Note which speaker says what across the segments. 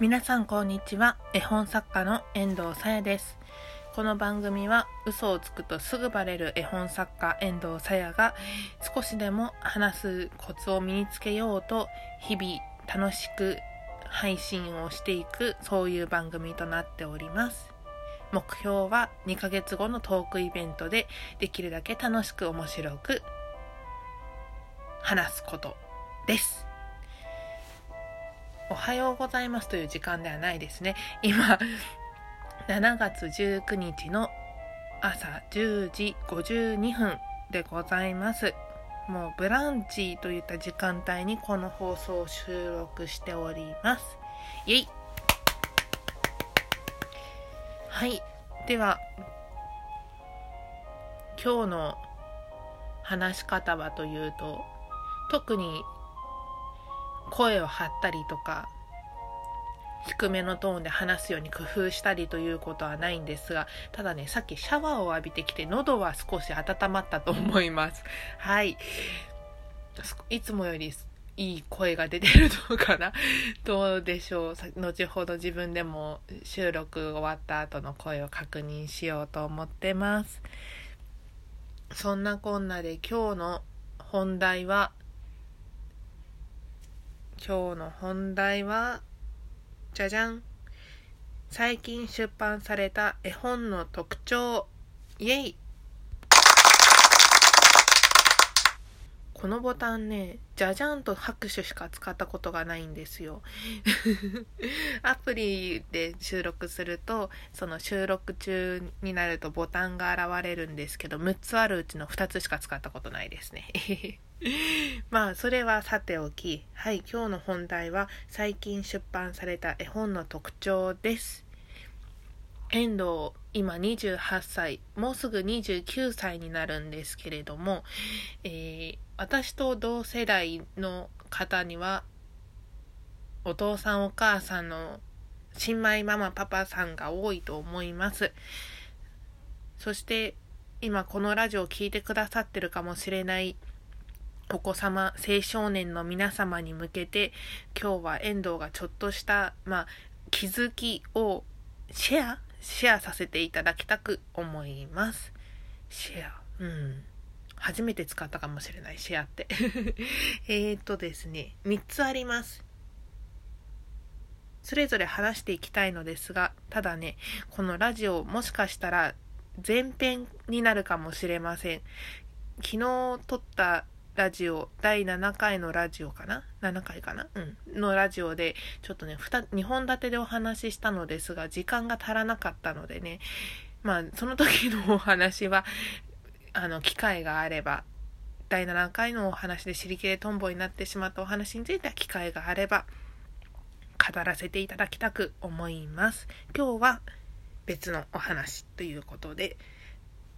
Speaker 1: 皆さんこんにちは。絵本作家の遠藤さやです。この番組は嘘をつくとすぐバレる絵本作家遠藤さやが少しでも話すコツを身につけようと日々楽しく配信をしていくそういう番組となっております。目標は2ヶ月後のトークイベントでできるだけ楽しく面白く話すことです。おはようございますという時間ではないですね。今、7月19日の朝10時52分でございます。もうブランチといった時間帯にこの放送を収録しております。イェイはい。では、今日の話し方はというと、特に声を張ったりとか低めのトーンで話すように工夫したりということはないんですがただねさっきシャワーを浴びてきて喉は少し温まったと思います。はい。いつもよりいい声が出てるのかな？どうでしょう？後ほど自分でも収録終わった後の声を確認しようと思ってます。そんなこんなで今日の本題は今日の本題は、じゃじゃん。最近出版された絵本の特徴。イエイこのボタンね、じゃじゃんと拍手しか使ったことがないんですよ。アプリで収録すると、その収録中になるとボタンが現れるんですけど、6つあるうちの2つしか使ったことないですね。まあそれはさておきはい今日の本題は最近出版された絵本の特徴です遠藤今28歳もうすぐ29歳になるんですけれども、えー、私と同世代の方にはお父さんお母さんの新米ママパパさんが多いと思います。そして今このラジオを聴いてくださってるかもしれないお子様、青少年の皆様に向けて、今日は遠藤がちょっとした、まあ、気づきをシェアシェアさせていただきたく思います。シェア。うん。初めて使ったかもしれない、シェアって。えっとですね、3つあります。それぞれ話していきたいのですが、ただね、このラジオもしかしたら前編になるかもしれません。昨日撮ったラジオ、第7回のラジオかな ?7 回かな？うん。のラジオで、ちょっとね、2, 本立てでお話ししたのですが、時間が足らなかったのでね、まあ、その時のお話は、あの、機会があれば、第7回のお話で尻切れトンボになってしまったお話については、機会があれば、語らせていただきたく思います。今日は別のお話ということで、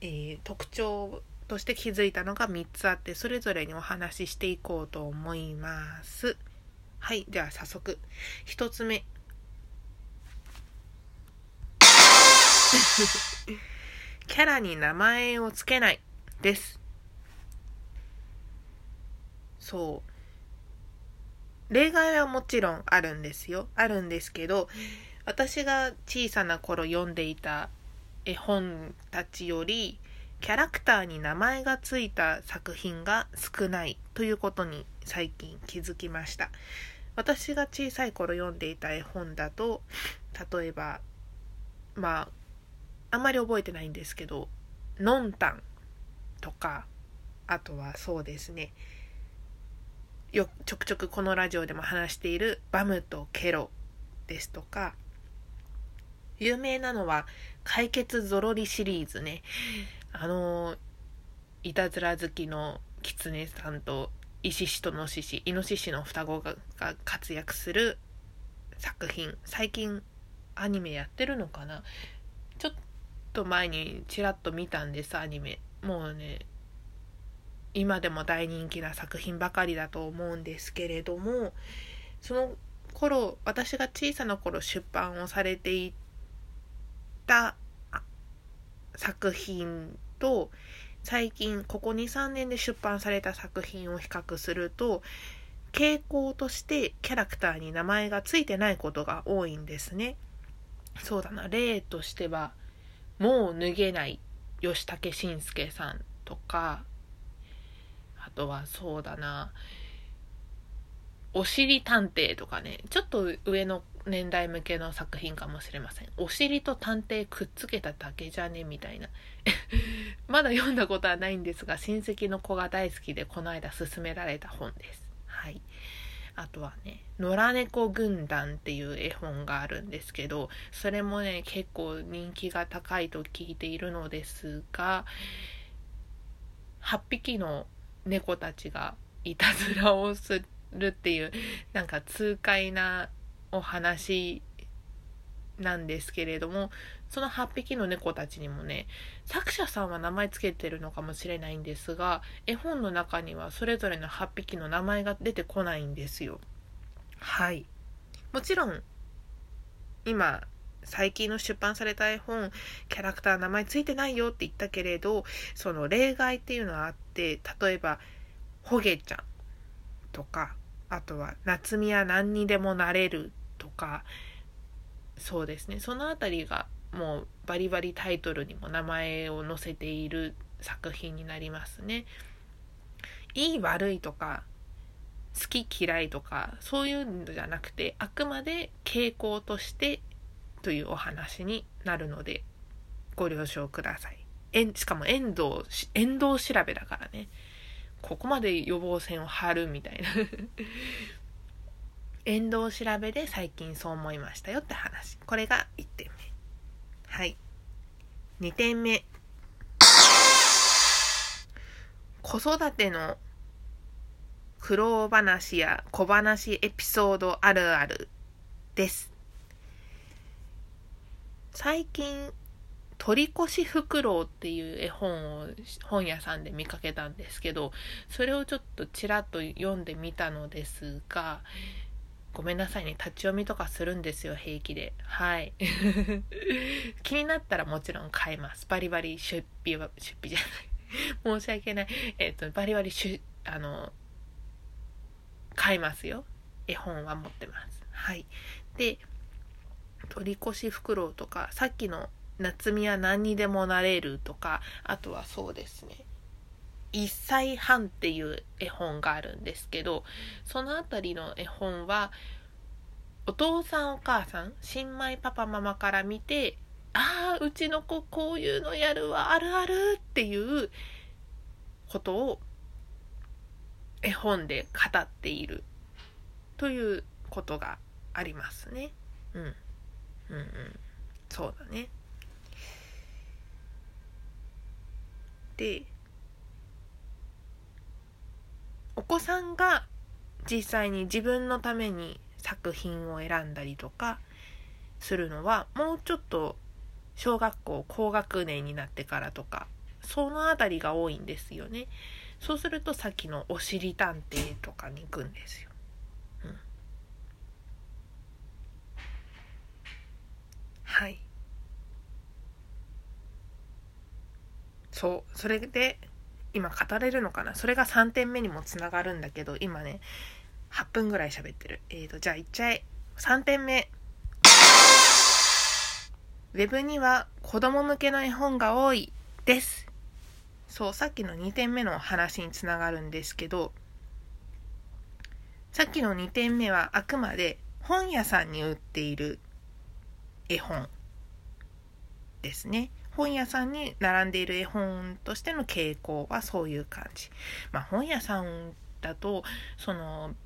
Speaker 1: えー、特徴として気づいたのが3つあってそれぞれにお話ししていこうと思います。はいでは早速。1つ目。キャラに名前を付けないです。そう。例外はもちろんあるんですよ。あるんですけど私が小さな頃読んでいた絵本たちよりキャラクターに名前がついた作品が少ないということに最近気づきました。私が小さい頃読んでいた絵本だと例えばまああんまり覚えてないんですけど「のんたん」とかあとはそうですねよちょくちょくこのラジオでも話している「バムとケロ」ですとか有名なのは「解決ゾロリ」シリーズね。あのいたずら好きのキツネさんとイシシとノシシイノシシの双子が活躍する作品。最近アニメやってるのかな？ちょっと前にちらっと見たんですアニメ。もうね今でも大人気な作品ばかりだと思うんですけれどもその頃私が小さな頃出版をされていた作品と最近ここ23年で出版された作品を比較すると傾向としてキャラクターに名前がついてないことが多いんですね。そうだな例としては「もう脱げない吉武慎介さん」とかあとはそうだな「おしり探偵」とかねちょっと上の年代向けの作品かもしれません。お尻と探偵くっつけただけじゃね？みたいな。まだ読んだことはないんですが、親戚の子が大好きでこの間勧められた本です。はい。あとはね、野良猫軍団っていう絵本があるんですけど、それもね、結構人気が高いと聞いているのですが、8匹の猫たちがいたずらをするっていう、なんか痛快なお話なんですけれどもその8匹の猫たちにもね作者さんは名前つけてるのかもしれないんですが絵本の中にはそれぞれの8匹の名前が出てこないんですよ。はい。もちろん今最近の出版された絵本キャラクター名前ついてないよって言ったけれどその例外っていうのはあって例えばホゲちゃんとかあとは夏美は何にでもなれるとかそうですねその辺りがもうバリバリタイトルにも名前を載せている作品になりますね。いい悪いとか好き嫌いとかそういうのじゃなくてあくまで傾向としてというお話になるのでご了承ください。えしかも遠藤遠藤調べだからねここまで予防線を張るみたいな遠藤調べで最近そう思いましたよって話。これが1点目。はい。2点目。子育ての苦労話や小話エピソードあるあるです。最近、鳥越しフクロウっていう絵本を本屋さんで見かけたんですけど、それをちょっとちらっと読んでみたのですが、ごめんなさいね。立ち読みとかするんですよ、平気で。はい。気になったらもちろん買います。バリバリ出費は、出費じゃない。申し訳ない。えっ、ー、と、バリバリしあの、買いますよ。絵本は持ってます。はい。で、取り越し袋とか、さっきの夏美は何にでもなれるとか、あとはそうですね。1歳半っていう絵本があるんですけどその辺りの絵本はお父さんお母さん新米パパママから見てああうちの子こういうのやるわあるあるっていうことを絵本で語っているということがありますね。うん。うんうん。そうだね。で、お子さんが実際に自分のために作品を選んだりとかするのはもうちょっと小学校高学年になってからとかその辺りが多いんですよね。そうするとさっきのおしり探偵とかに行くんですよ、うん、はい。そう。それで今語れるのかな？それが3点目にもつながるんだけど、今ね、8分ぐらい喋ってる。えーと、じゃあいっちゃえ。3点目。ウェブには子供向けの絵本が多いです。そう、さっきの2点目の話につながるんですけど、さっきの2点目はあくまで本屋さんに売っている絵本ですね。本屋さんに並んでいる絵本としての傾向はそういう感じ。まあ、本屋さんだとその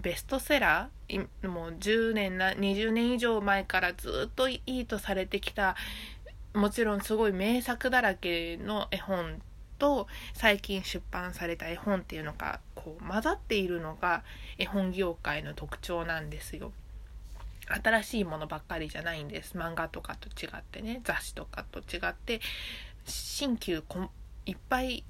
Speaker 1: ベストセラーもう10年な20年以上前からずっといいとされてきたもちろんすごい名作だらけの絵本と最近出版された絵本っていうのがこう混ざっているのが絵本業界の特徴なんですよ。新しいものばっかりじゃないんです。漫画とかと違ってね。雑誌とかと違って新旧こいっぱい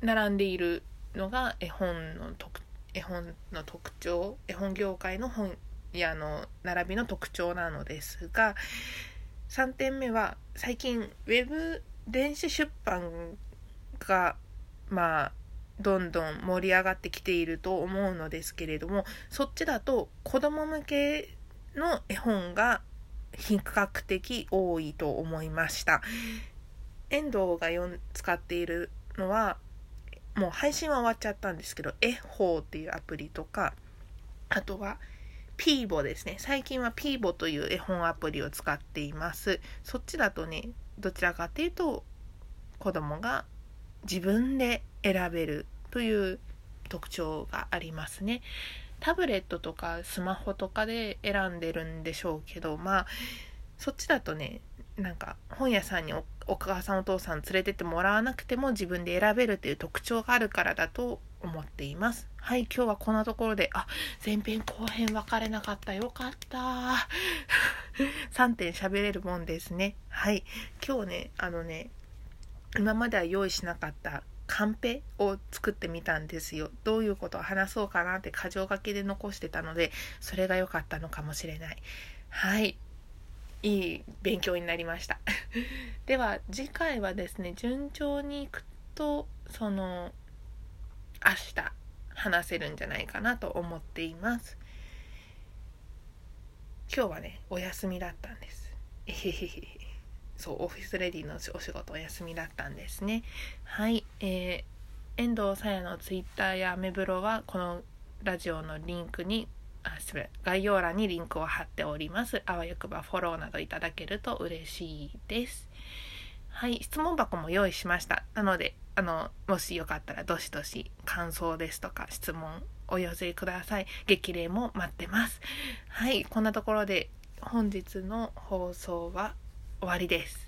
Speaker 1: 並んでいるのが絵本の特絵本の特徴絵本業界の本屋の並びの特徴なのですが3点目は最近ウェブ電子出版がまあどんどん盛り上がってきていると思うのですけれどもそっちだと子供向けの絵本が比較的多いと思いました。遠藤が使っているのはもう配信は終わっちゃったんですけど絵法っていうアプリとかあとはピーボですね。最近はピーボという絵本アプリを使っています。そっちだとねどちらかっていうと子供が自分で選べるという特徴がありますね。タブレットとかスマホとかで選んでるんでしょうけどまあそっちだとねなんか本屋さんにお母さんお父さん連れてってもらわなくても自分で選べるという特徴があるからだと思っています。はい、今日はこんなところで、あ、前編後編分かれなかった。よかった。3点喋れるもんですね。はい、今日ね、あのね、今までは用意しなかったカンペを作ってみたんですよ。どういうことを話そうかなって箇条書きで残してたので、それが良かったのかもしれない。はい。いい勉強になりました。では次回はですね、順調にいくと、その、明日話せるんじゃないかなと思っています。今日はね、お休みだったんです。えへへへ。そうオフィスレディのお仕事お休みだったんですね。はいえー、遠藤さやのツイッターやアメブロはこのラジオのリンクにあすみ概要欄にリンクを貼っております。あわよくばフォローなどいただけると嬉しいです。はい質問箱も用意しました。なのであのもしよかったらどしどし感想ですとか質問お寄せください。激励も待ってます。はいこんなところで本日の放送は終わりです。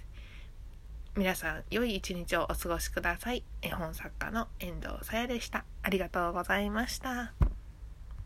Speaker 1: 皆さん、良い一日をお過ごしください。絵本作家の遠藤さやでした。ありがとうございました。